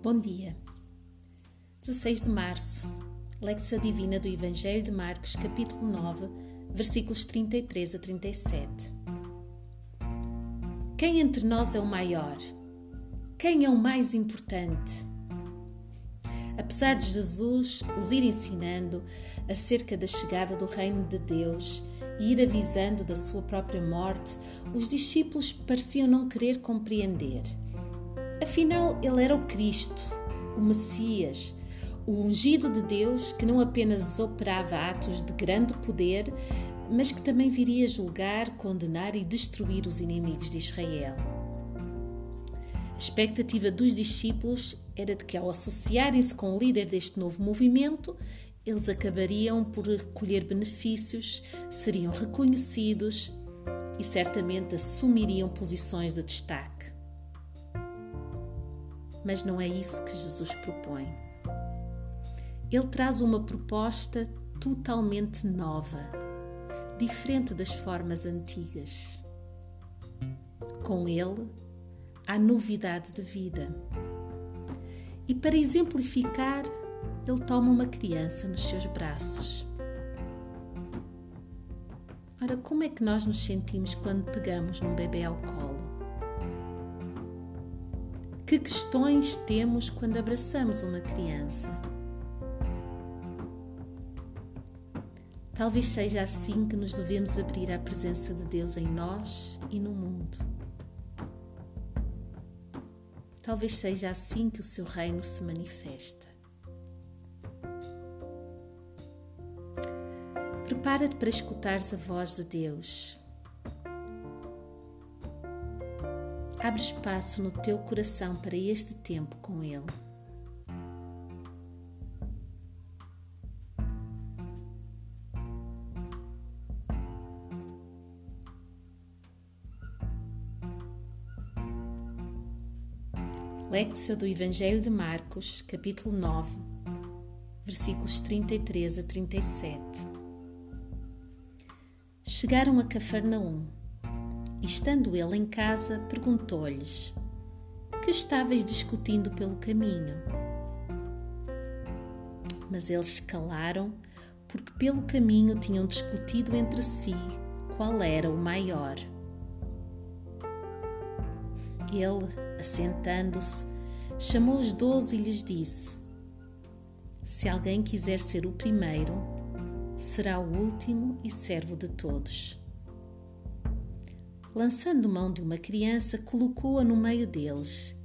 Bom dia. 16 de março. Lecção Divina do Evangelho de Marcos, capítulo 9, versículos 33 a 37. Quem entre nós é o maior? Quem é o mais importante? Apesar de Jesus os ir ensinando acerca da chegada do reino de Deus e ir avisando da sua própria morte, os discípulos pareciam não querer compreender Afinal, ele era o Cristo, o Messias, o ungido de Deus que não apenas operava atos de grande poder, mas que também viria julgar, condenar e destruir os inimigos de Israel. A expectativa dos discípulos era de que, ao associarem-se com o líder deste novo movimento, eles acabariam por colher benefícios, seriam reconhecidos e certamente assumiriam posições de destaque. Mas não é isso que Jesus propõe. Ele traz uma proposta totalmente nova, diferente das formas antigas. Com ele, há novidade de vida. E para exemplificar, ele toma uma criança nos seus braços. Ora, como é que nós nos sentimos quando pegamos num bebê ao colo? Que questões temos quando abraçamos uma criança? Talvez seja assim que nos devemos abrir à presença de Deus em nós e no mundo. Talvez seja assim que o seu reino se manifesta. Prepara-te para escutares a voz de Deus Abre espaço no teu coração para este tempo com Ele. Lectio do Evangelho de Marcos, capítulo 9, versículos 33 a 37. Chegaram a Cafarnaum estando ele em casa, perguntou-lhes: Que estáveis discutindo pelo caminho? Mas eles calaram, porque pelo caminho tinham discutido entre si qual era o maior. Ele, assentando-se, chamou os doze e lhes disse: Se alguém quiser ser o primeiro, será o último e servo de todos lançando mão de uma criança, colocou-a no meio deles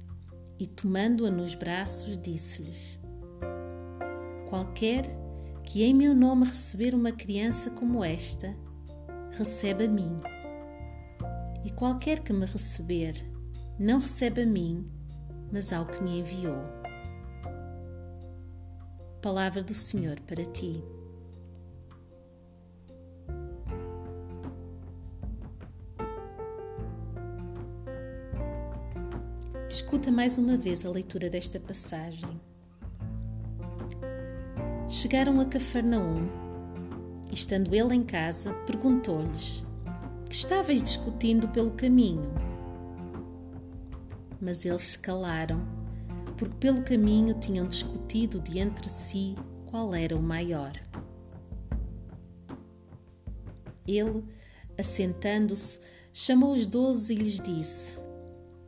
e, tomando-a nos braços, disse-lhes: Qualquer que em meu nome receber uma criança como esta, recebe a mim. E qualquer que me receber, não recebe a mim, mas ao que me enviou. Palavra do Senhor para ti. Escuta mais uma vez a leitura desta passagem. Chegaram a Cafarnaum e, estando ele em casa, perguntou-lhes: Que discutindo pelo caminho? Mas eles se calaram, porque pelo caminho tinham discutido de entre si qual era o maior. Ele, assentando-se, chamou os doze e lhes disse: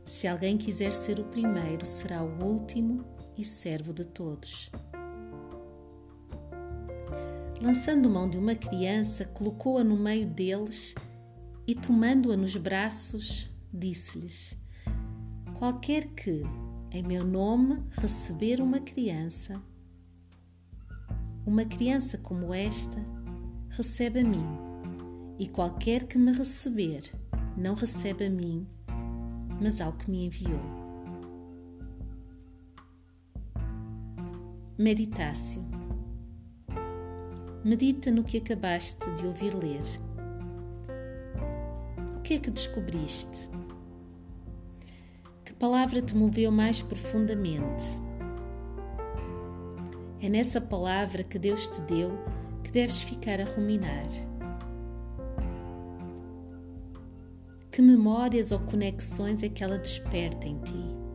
se alguém quiser ser o primeiro, será o último e servo de todos. Lançando mão de uma criança, colocou-a no meio deles e, tomando-a nos braços, disse-lhes: Qualquer que, em meu nome, receber uma criança, uma criança como esta, recebe a mim, e qualquer que me receber, não recebe a mim, mas ao que me enviou. Meditácio. Medita no que acabaste de ouvir ler. O que é que descobriste? Que palavra te moveu mais profundamente? É nessa palavra que Deus te deu que deves ficar a ruminar. Que memórias ou conexões é que ela desperta em ti?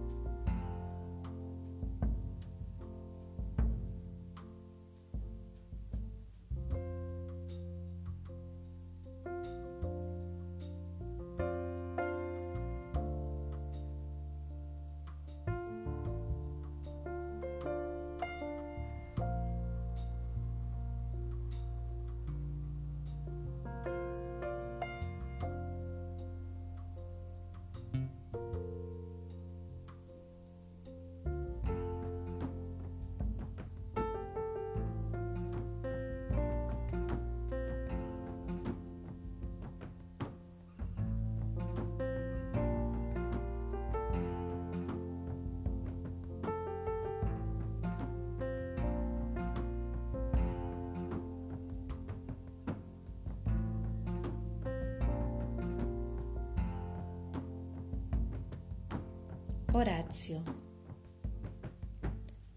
Horácio.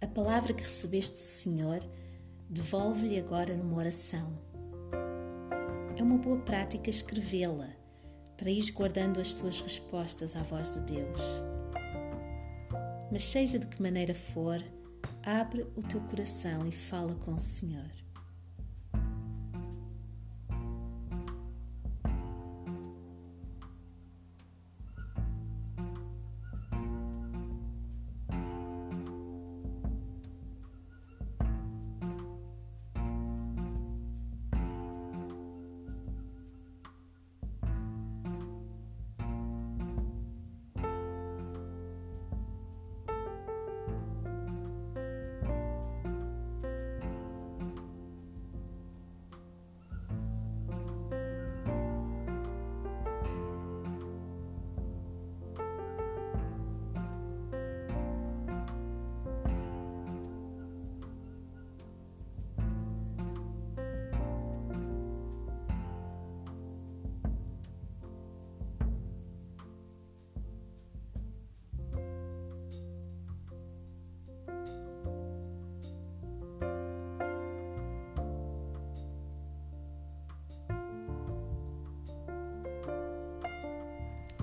A palavra que recebeste do Senhor, devolve-lhe agora numa oração. É uma boa prática escrevê-la, para ir guardando as tuas respostas à voz de Deus. Mas seja de que maneira for, abre o teu coração e fala com o Senhor.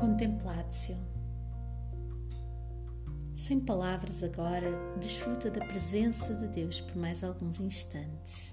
Contemplatio. Sem palavras agora, desfruta da presença de Deus por mais alguns instantes.